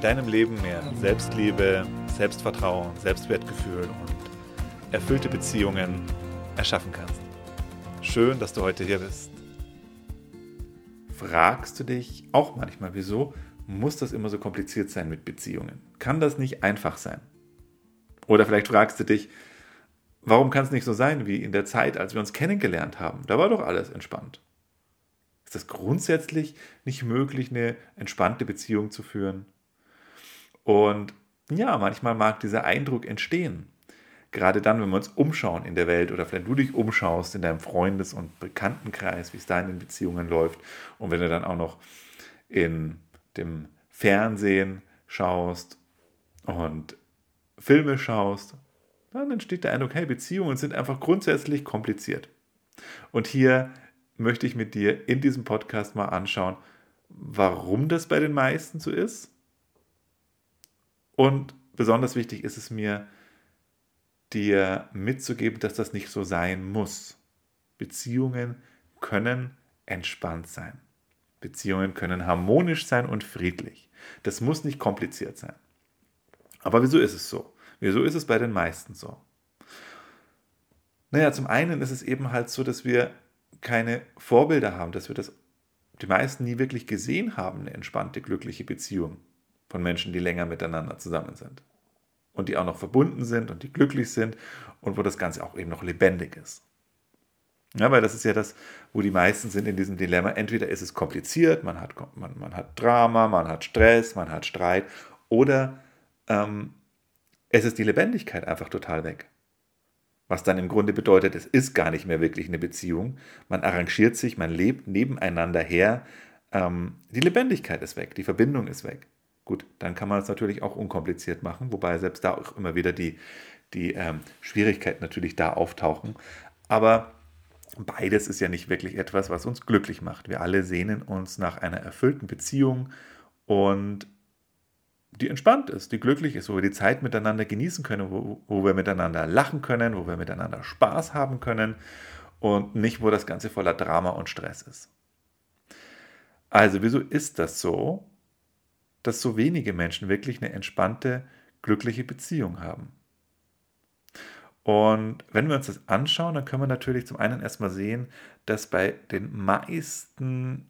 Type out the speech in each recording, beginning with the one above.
deinem Leben mehr Selbstliebe, Selbstvertrauen, Selbstwertgefühl und erfüllte Beziehungen erschaffen kannst. Schön, dass du heute hier bist. Fragst du dich auch manchmal, wieso muss das immer so kompliziert sein mit Beziehungen? Kann das nicht einfach sein? Oder vielleicht fragst du dich, warum kann es nicht so sein wie in der Zeit, als wir uns kennengelernt haben? Da war doch alles entspannt. Ist das grundsätzlich nicht möglich, eine entspannte Beziehung zu führen? Und ja, manchmal mag dieser Eindruck entstehen. Gerade dann, wenn wir uns umschauen in der Welt oder vielleicht du dich umschaust in deinem Freundes- und Bekanntenkreis, wie es da in den Beziehungen läuft. Und wenn du dann auch noch in dem Fernsehen schaust und Filme schaust, dann entsteht der Eindruck, hey, Beziehungen sind einfach grundsätzlich kompliziert. Und hier möchte ich mit dir in diesem Podcast mal anschauen, warum das bei den meisten so ist und besonders wichtig ist es mir, dir mitzugeben, dass das nicht so sein muss. Beziehungen können entspannt sein. Beziehungen können harmonisch sein und friedlich. Das muss nicht kompliziert sein. Aber wieso ist es so? Wieso ist es bei den meisten so? Naja, zum einen ist es eben halt so, dass wir keine Vorbilder haben, dass wir das die meisten nie wirklich gesehen haben, eine entspannte, glückliche Beziehung von Menschen, die länger miteinander zusammen sind. Und die auch noch verbunden sind und die glücklich sind und wo das Ganze auch eben noch lebendig ist. Ja, weil das ist ja das, wo die meisten sind in diesem Dilemma. Entweder ist es kompliziert, man hat, man, man hat Drama, man hat Stress, man hat Streit, oder ähm, es ist die Lebendigkeit einfach total weg. Was dann im Grunde bedeutet, es ist gar nicht mehr wirklich eine Beziehung. Man arrangiert sich, man lebt nebeneinander her. Ähm, die Lebendigkeit ist weg, die Verbindung ist weg. Gut, dann kann man es natürlich auch unkompliziert machen, wobei selbst da auch immer wieder die, die ähm, Schwierigkeiten natürlich da auftauchen. Aber beides ist ja nicht wirklich etwas, was uns glücklich macht. Wir alle sehnen uns nach einer erfüllten Beziehung und die entspannt ist, die glücklich ist, wo wir die Zeit miteinander genießen können, wo, wo wir miteinander lachen können, wo wir miteinander Spaß haben können und nicht, wo das Ganze voller Drama und Stress ist. Also, wieso ist das so? Dass so wenige Menschen wirklich eine entspannte, glückliche Beziehung haben. Und wenn wir uns das anschauen, dann können wir natürlich zum einen erstmal sehen, dass bei den meisten,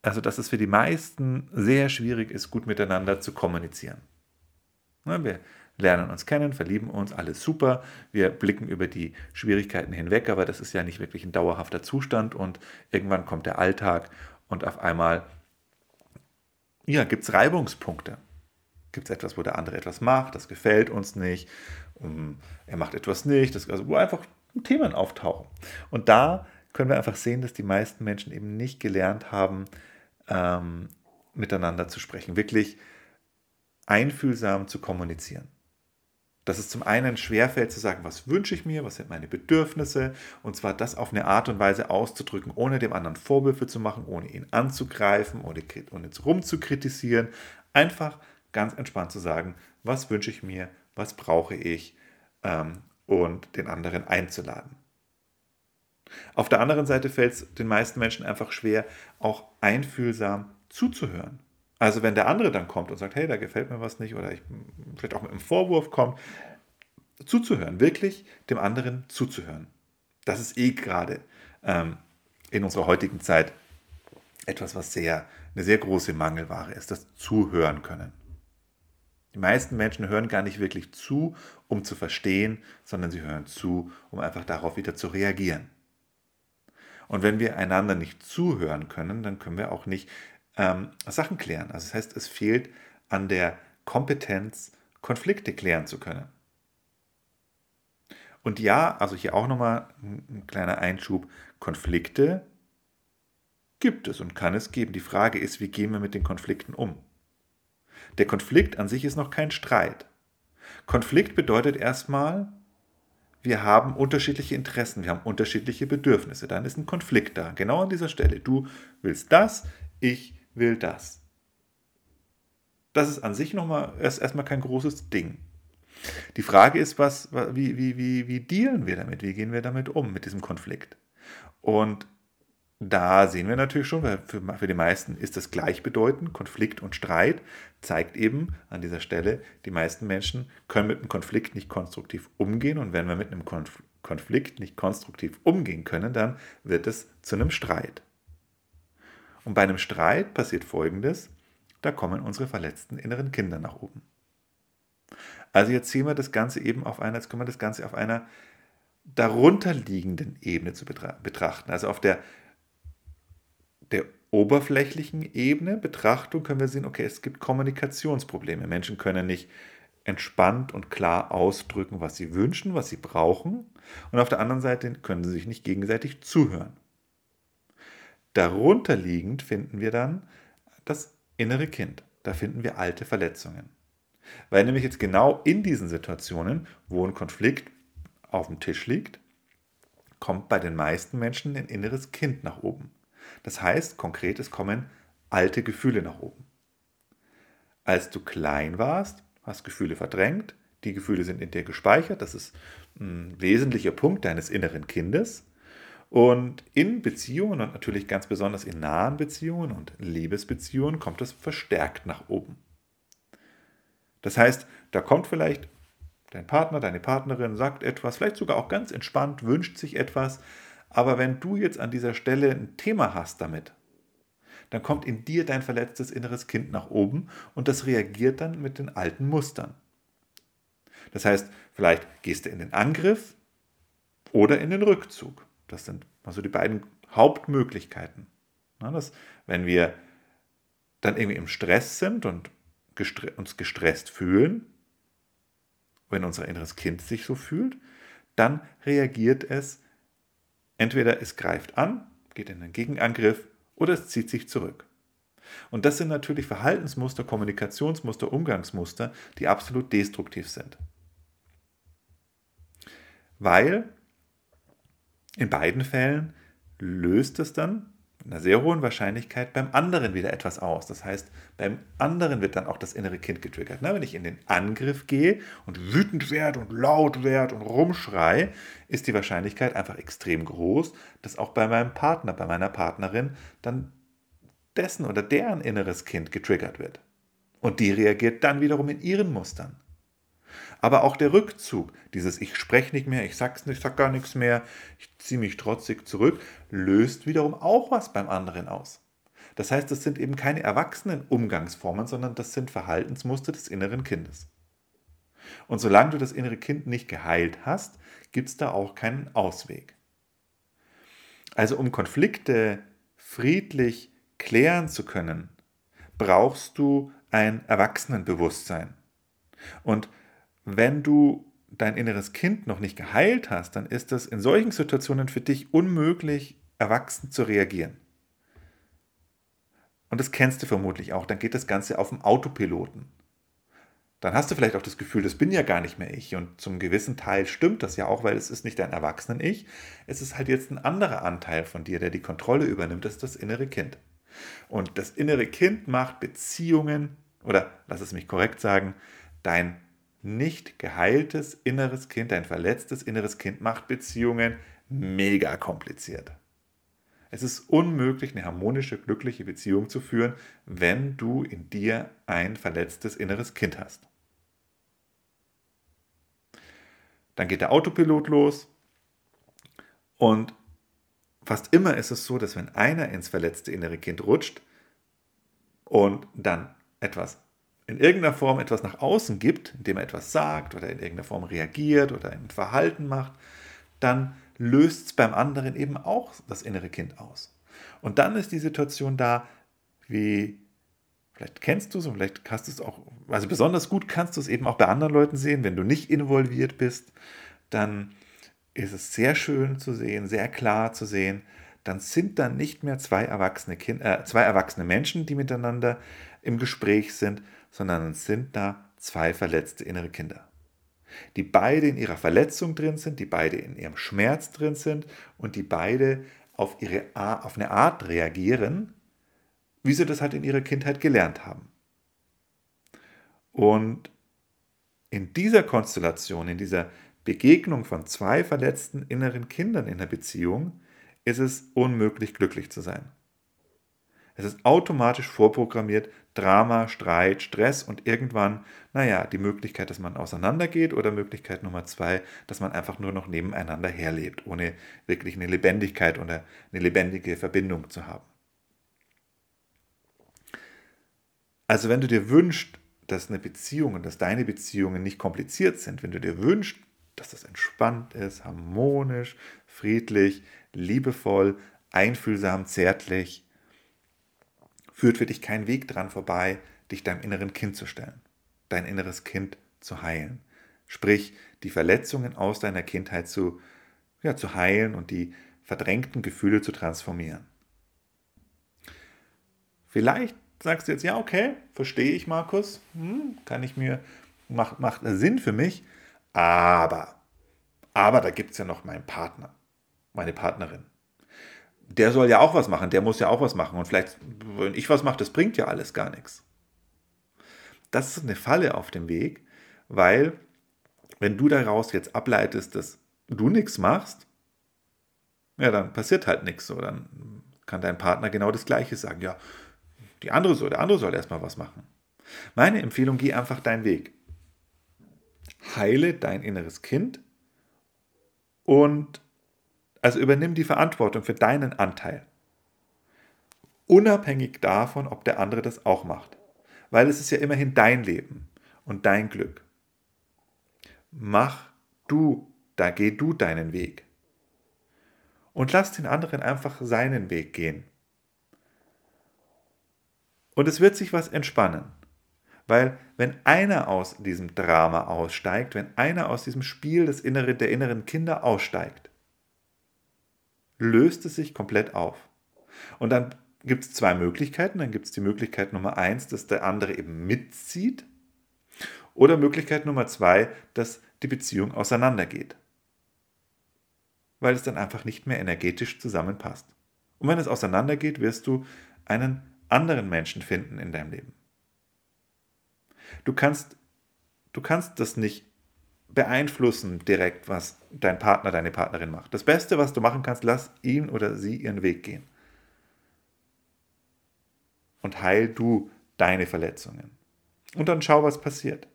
also dass es für die meisten sehr schwierig ist, gut miteinander zu kommunizieren. Wir lernen uns kennen, verlieben uns, alles super. Wir blicken über die Schwierigkeiten hinweg, aber das ist ja nicht wirklich ein dauerhafter Zustand und irgendwann kommt der Alltag und auf einmal ja, gibt es Reibungspunkte? Gibt es etwas, wo der andere etwas macht, das gefällt uns nicht, um, er macht etwas nicht, das, also wo einfach Themen auftauchen. Und da können wir einfach sehen, dass die meisten Menschen eben nicht gelernt haben, ähm, miteinander zu sprechen, wirklich einfühlsam zu kommunizieren dass es zum einen schwerfällt zu sagen, was wünsche ich mir, was sind meine Bedürfnisse, und zwar das auf eine Art und Weise auszudrücken, ohne dem anderen Vorwürfe zu machen, ohne ihn anzugreifen, ohne, ohne rumzukritisieren. Einfach ganz entspannt zu sagen, was wünsche ich mir, was brauche ich ähm, und den anderen einzuladen. Auf der anderen Seite fällt es den meisten Menschen einfach schwer, auch einfühlsam zuzuhören. Also wenn der andere dann kommt und sagt, hey, da gefällt mir was nicht oder ich vielleicht auch mit einem Vorwurf kommt, zuzuhören, wirklich dem anderen zuzuhören. Das ist eh gerade ähm, in unserer heutigen Zeit etwas, was sehr, eine sehr große Mangelware ist, das Zuhören können. Die meisten Menschen hören gar nicht wirklich zu, um zu verstehen, sondern sie hören zu, um einfach darauf wieder zu reagieren. Und wenn wir einander nicht zuhören können, dann können wir auch nicht ähm, Sachen klären. Also das heißt, es fehlt an der Kompetenz, Konflikte klären zu können. Und ja, also hier auch nochmal ein kleiner Einschub, Konflikte gibt es und kann es geben. Die Frage ist, wie gehen wir mit den Konflikten um? Der Konflikt an sich ist noch kein Streit. Konflikt bedeutet erstmal, wir haben unterschiedliche Interessen, wir haben unterschiedliche Bedürfnisse. Dann ist ein Konflikt da, genau an dieser Stelle. Du willst das, ich will das. Das ist an sich nochmal erst, erstmal kein großes Ding. Die Frage ist, was, wie, wie, wie, wie dealen wir damit? Wie gehen wir damit um, mit diesem Konflikt? Und da sehen wir natürlich schon, weil für, für die meisten ist das gleichbedeutend. Konflikt und Streit zeigt eben an dieser Stelle, die meisten Menschen können mit einem Konflikt nicht konstruktiv umgehen. Und wenn wir mit einem Konf Konflikt nicht konstruktiv umgehen können, dann wird es zu einem Streit. Und bei einem Streit passiert Folgendes, da kommen unsere verletzten inneren Kinder nach oben. Also jetzt sehen wir das Ganze eben auf einer, jetzt können wir das Ganze auf einer darunterliegenden Ebene zu betrachten. Also auf der der oberflächlichen Ebene Betrachtung können wir sehen, okay, es gibt Kommunikationsprobleme. Menschen können nicht entspannt und klar ausdrücken, was sie wünschen, was sie brauchen. Und auf der anderen Seite können sie sich nicht gegenseitig zuhören. Darunter liegend finden wir dann das innere Kind. Da finden wir alte Verletzungen. Weil nämlich jetzt genau in diesen Situationen, wo ein Konflikt auf dem Tisch liegt, kommt bei den meisten Menschen ein inneres Kind nach oben. Das heißt, konkret, es kommen alte Gefühle nach oben. Als du klein warst, hast Gefühle verdrängt, die Gefühle sind in dir gespeichert, das ist ein wesentlicher Punkt deines inneren Kindes. Und in Beziehungen und natürlich ganz besonders in nahen Beziehungen und Liebesbeziehungen kommt es verstärkt nach oben. Das heißt, da kommt vielleicht dein Partner, deine Partnerin, sagt etwas, vielleicht sogar auch ganz entspannt, wünscht sich etwas, aber wenn du jetzt an dieser Stelle ein Thema hast damit, dann kommt in dir dein verletztes inneres Kind nach oben und das reagiert dann mit den alten Mustern. Das heißt, vielleicht gehst du in den Angriff oder in den Rückzug. Das sind also die beiden Hauptmöglichkeiten. Das, wenn wir dann irgendwie im Stress sind und uns gestresst fühlen, wenn unser inneres Kind sich so fühlt, dann reagiert es Entweder es greift an, geht in den Gegenangriff oder es zieht sich zurück. Und das sind natürlich Verhaltensmuster, Kommunikationsmuster, Umgangsmuster, die absolut destruktiv sind. Weil in beiden Fällen löst es dann mit einer sehr hohen Wahrscheinlichkeit beim anderen wieder etwas aus. Das heißt, beim anderen wird dann auch das innere Kind getriggert. Na, wenn ich in den Angriff gehe und wütend werde und laut werde und rumschrei, ist die Wahrscheinlichkeit einfach extrem groß, dass auch bei meinem Partner, bei meiner Partnerin dann dessen oder deren inneres Kind getriggert wird. Und die reagiert dann wiederum in ihren Mustern. Aber auch der Rückzug, dieses Ich spreche nicht mehr, ich sag's nicht, sag gar nichts mehr, ich ziehe mich trotzig zurück, löst wiederum auch was beim anderen aus. Das heißt, das sind eben keine erwachsenen Umgangsformen, sondern das sind Verhaltensmuster des inneren Kindes. Und solange du das innere Kind nicht geheilt hast, gibt es da auch keinen Ausweg. Also um Konflikte friedlich klären zu können, brauchst du ein Erwachsenenbewusstsein. Und wenn du dein inneres Kind noch nicht geheilt hast, dann ist es in solchen Situationen für dich unmöglich, erwachsen zu reagieren. Und das kennst du vermutlich auch. Dann geht das Ganze auf dem Autopiloten. Dann hast du vielleicht auch das Gefühl, das bin ja gar nicht mehr ich. Und zum gewissen Teil stimmt das ja auch, weil es ist nicht dein Erwachsenen-Ich. Es ist halt jetzt ein anderer Anteil von dir, der die Kontrolle übernimmt. Das ist das innere Kind. Und das innere Kind macht Beziehungen, oder lass es mich korrekt sagen, dein nicht geheiltes inneres Kind, ein verletztes inneres Kind macht Beziehungen mega kompliziert. Es ist unmöglich, eine harmonische, glückliche Beziehung zu führen, wenn du in dir ein verletztes inneres Kind hast. Dann geht der Autopilot los und fast immer ist es so, dass wenn einer ins verletzte innere Kind rutscht und dann etwas in irgendeiner Form etwas nach außen gibt, indem er etwas sagt oder in irgendeiner Form reagiert oder ein Verhalten macht, dann löst es beim anderen eben auch das innere Kind aus. Und dann ist die Situation da, wie vielleicht kennst du es und vielleicht kannst du es auch, also besonders gut kannst du es eben auch bei anderen Leuten sehen, wenn du nicht involviert bist, dann ist es sehr schön zu sehen, sehr klar zu sehen, dann sind da nicht mehr zwei erwachsene, kind, äh, zwei erwachsene Menschen, die miteinander im Gespräch sind, sondern es sind da zwei verletzte innere Kinder, die beide in ihrer Verletzung drin sind, die beide in ihrem Schmerz drin sind und die beide auf, ihre, auf eine Art reagieren, wie sie das halt in ihrer Kindheit gelernt haben. Und in dieser Konstellation, in dieser Begegnung von zwei verletzten inneren Kindern in der Beziehung, ist es unmöglich, glücklich zu sein. Es ist automatisch vorprogrammiert, Drama, Streit, Stress und irgendwann, naja, die Möglichkeit, dass man auseinandergeht oder Möglichkeit Nummer zwei, dass man einfach nur noch nebeneinander herlebt, ohne wirklich eine Lebendigkeit oder eine lebendige Verbindung zu haben. Also wenn du dir wünschst, dass eine Beziehung und dass deine Beziehungen nicht kompliziert sind, wenn du dir wünschst, dass das entspannt ist, harmonisch, friedlich, liebevoll, einfühlsam, zärtlich, führt für dich kein Weg dran vorbei, dich deinem inneren Kind zu stellen, dein inneres Kind zu heilen. Sprich, die Verletzungen aus deiner Kindheit zu, ja, zu heilen und die verdrängten Gefühle zu transformieren. Vielleicht sagst du jetzt, ja, okay, verstehe ich, Markus, hm, kann ich mir, macht, macht Sinn für mich, aber, aber da gibt es ja noch meinen Partner, meine Partnerin. Der soll ja auch was machen, der muss ja auch was machen. Und vielleicht, wenn ich was mache, das bringt ja alles gar nichts. Das ist eine Falle auf dem Weg, weil wenn du daraus jetzt ableitest, dass du nichts machst, ja, dann passiert halt nichts. So, dann kann dein Partner genau das Gleiche sagen. Ja, die andere soll, der andere soll erstmal was machen. Meine Empfehlung, geh einfach deinen Weg. Heile dein inneres Kind und also übernimm die Verantwortung für deinen Anteil. Unabhängig davon, ob der andere das auch macht. Weil es ist ja immerhin dein Leben und dein Glück. Mach du, da geh du deinen Weg. Und lass den anderen einfach seinen Weg gehen. Und es wird sich was entspannen. Weil wenn einer aus diesem Drama aussteigt, wenn einer aus diesem Spiel des Innere, der inneren Kinder aussteigt, löst es sich komplett auf. Und dann gibt es zwei Möglichkeiten. Dann gibt es die Möglichkeit Nummer eins, dass der andere eben mitzieht. Oder Möglichkeit Nummer zwei, dass die Beziehung auseinandergeht. Weil es dann einfach nicht mehr energetisch zusammenpasst. Und wenn es auseinandergeht, wirst du einen anderen Menschen finden in deinem Leben. Du kannst, du kannst das nicht beeinflussen direkt, was dein Partner, deine Partnerin macht. Das Beste, was du machen kannst, lass ihn oder sie ihren Weg gehen. Und heil du deine Verletzungen. Und dann schau, was passiert.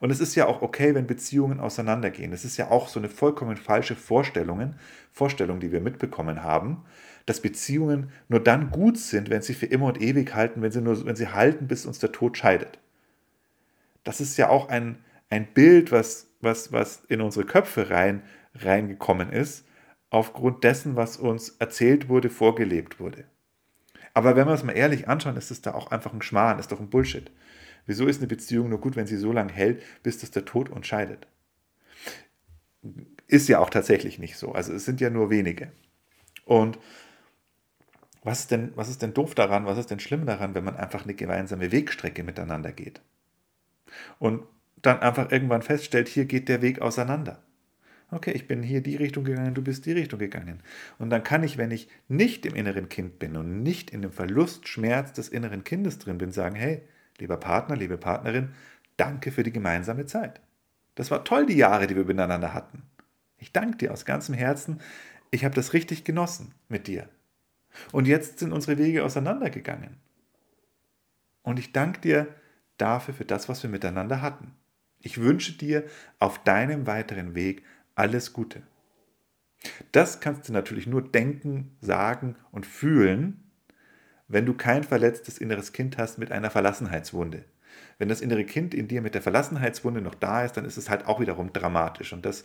Und es ist ja auch okay, wenn Beziehungen auseinandergehen. Es ist ja auch so eine vollkommen falsche Vorstellung, Vorstellung, die wir mitbekommen haben, dass Beziehungen nur dann gut sind, wenn sie für immer und ewig halten, wenn sie, nur, wenn sie halten, bis uns der Tod scheidet. Das ist ja auch ein, ein Bild, was, was, was in unsere Köpfe rein, reingekommen ist, aufgrund dessen, was uns erzählt wurde, vorgelebt wurde. Aber wenn wir es mal ehrlich anschauen, ist es da auch einfach ein Schmarrn, ist doch ein Bullshit. Wieso ist eine Beziehung nur gut, wenn sie so lange hält, bis das der Tod uns scheidet? Ist ja auch tatsächlich nicht so. Also es sind ja nur wenige. Und was ist, denn, was ist denn doof daran, was ist denn schlimm daran, wenn man einfach eine gemeinsame Wegstrecke miteinander geht? Und dann einfach irgendwann feststellt, hier geht der Weg auseinander. Okay, ich bin hier die Richtung gegangen, du bist die Richtung gegangen. Und dann kann ich, wenn ich nicht im inneren Kind bin und nicht in dem Verlust, Schmerz des inneren Kindes drin bin, sagen, hey, lieber Partner, liebe Partnerin, danke für die gemeinsame Zeit. Das war toll, die Jahre, die wir miteinander hatten. Ich danke dir aus ganzem Herzen. Ich habe das richtig genossen mit dir. Und jetzt sind unsere Wege auseinandergegangen. Und ich danke dir dafür, für das, was wir miteinander hatten. Ich wünsche dir auf deinem weiteren Weg alles Gute. Das kannst du natürlich nur denken, sagen und fühlen, wenn du kein verletztes inneres Kind hast mit einer Verlassenheitswunde. Wenn das innere Kind in dir mit der Verlassenheitswunde noch da ist, dann ist es halt auch wiederum dramatisch. Und das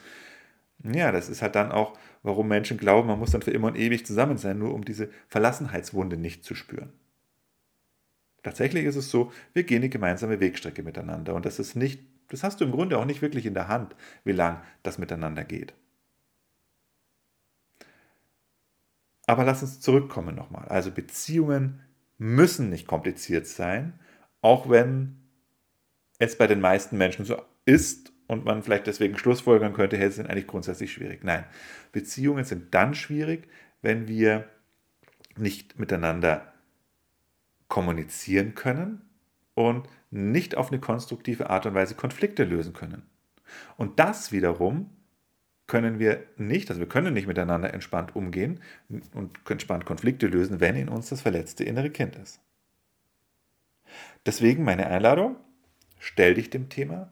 ja, das ist halt dann auch, warum Menschen glauben, man muss dann für immer und ewig zusammen sein, nur um diese Verlassenheitswunde nicht zu spüren. Tatsächlich ist es so, wir gehen die gemeinsame Wegstrecke miteinander und das ist nicht, das hast du im Grunde auch nicht wirklich in der Hand, wie lang das miteinander geht. Aber lass uns zurückkommen nochmal. Also Beziehungen müssen nicht kompliziert sein, auch wenn es bei den meisten Menschen so ist und man vielleicht deswegen schlussfolgern könnte, hey, sie sind eigentlich grundsätzlich schwierig. Nein, Beziehungen sind dann schwierig, wenn wir nicht miteinander kommunizieren können und nicht auf eine konstruktive Art und Weise Konflikte lösen können. Und das wiederum können wir nicht, also wir können nicht miteinander entspannt umgehen und entspannt Konflikte lösen, wenn in uns das verletzte innere Kind ist. Deswegen meine Einladung, stell dich dem Thema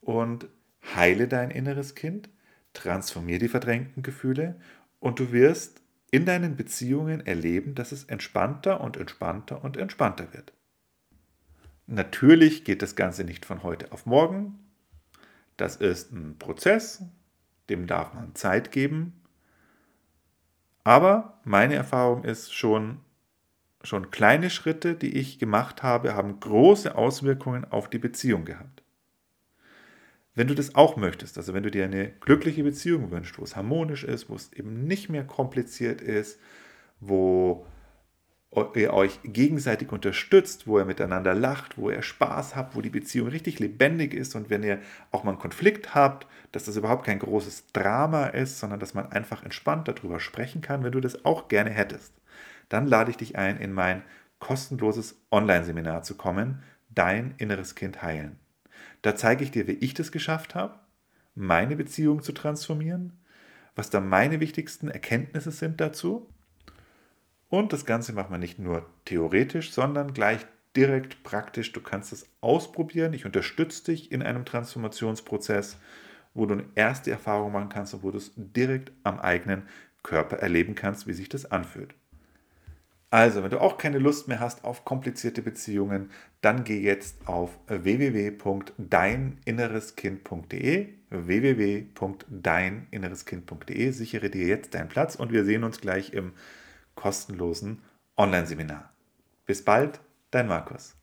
und heile dein inneres Kind, transformier die verdrängten Gefühle und du wirst in deinen Beziehungen erleben, dass es entspannter und entspannter und entspannter wird. Natürlich geht das Ganze nicht von heute auf morgen. Das ist ein Prozess, dem darf man Zeit geben. Aber meine Erfahrung ist schon, schon kleine Schritte, die ich gemacht habe, haben große Auswirkungen auf die Beziehung gehabt. Wenn du das auch möchtest, also wenn du dir eine glückliche Beziehung wünschst, wo es harmonisch ist, wo es eben nicht mehr kompliziert ist, wo ihr euch gegenseitig unterstützt, wo ihr miteinander lacht, wo ihr Spaß habt, wo die Beziehung richtig lebendig ist und wenn ihr auch mal einen Konflikt habt, dass das überhaupt kein großes Drama ist, sondern dass man einfach entspannt darüber sprechen kann, wenn du das auch gerne hättest, dann lade ich dich ein, in mein kostenloses Online-Seminar zu kommen, Dein inneres Kind heilen. Da zeige ich dir, wie ich das geschafft habe, meine Beziehung zu transformieren, was da meine wichtigsten Erkenntnisse sind dazu und das Ganze macht man nicht nur theoretisch, sondern gleich direkt praktisch. Du kannst es ausprobieren. Ich unterstütze dich in einem Transformationsprozess, wo du eine erste Erfahrung machen kannst und wo du es direkt am eigenen Körper erleben kannst, wie sich das anfühlt. Also, wenn du auch keine Lust mehr hast auf komplizierte Beziehungen, dann geh jetzt auf www.deininnereskind.de www.deininnereskind.de Sichere dir jetzt deinen Platz und wir sehen uns gleich im kostenlosen Online-Seminar. Bis bald, dein Markus.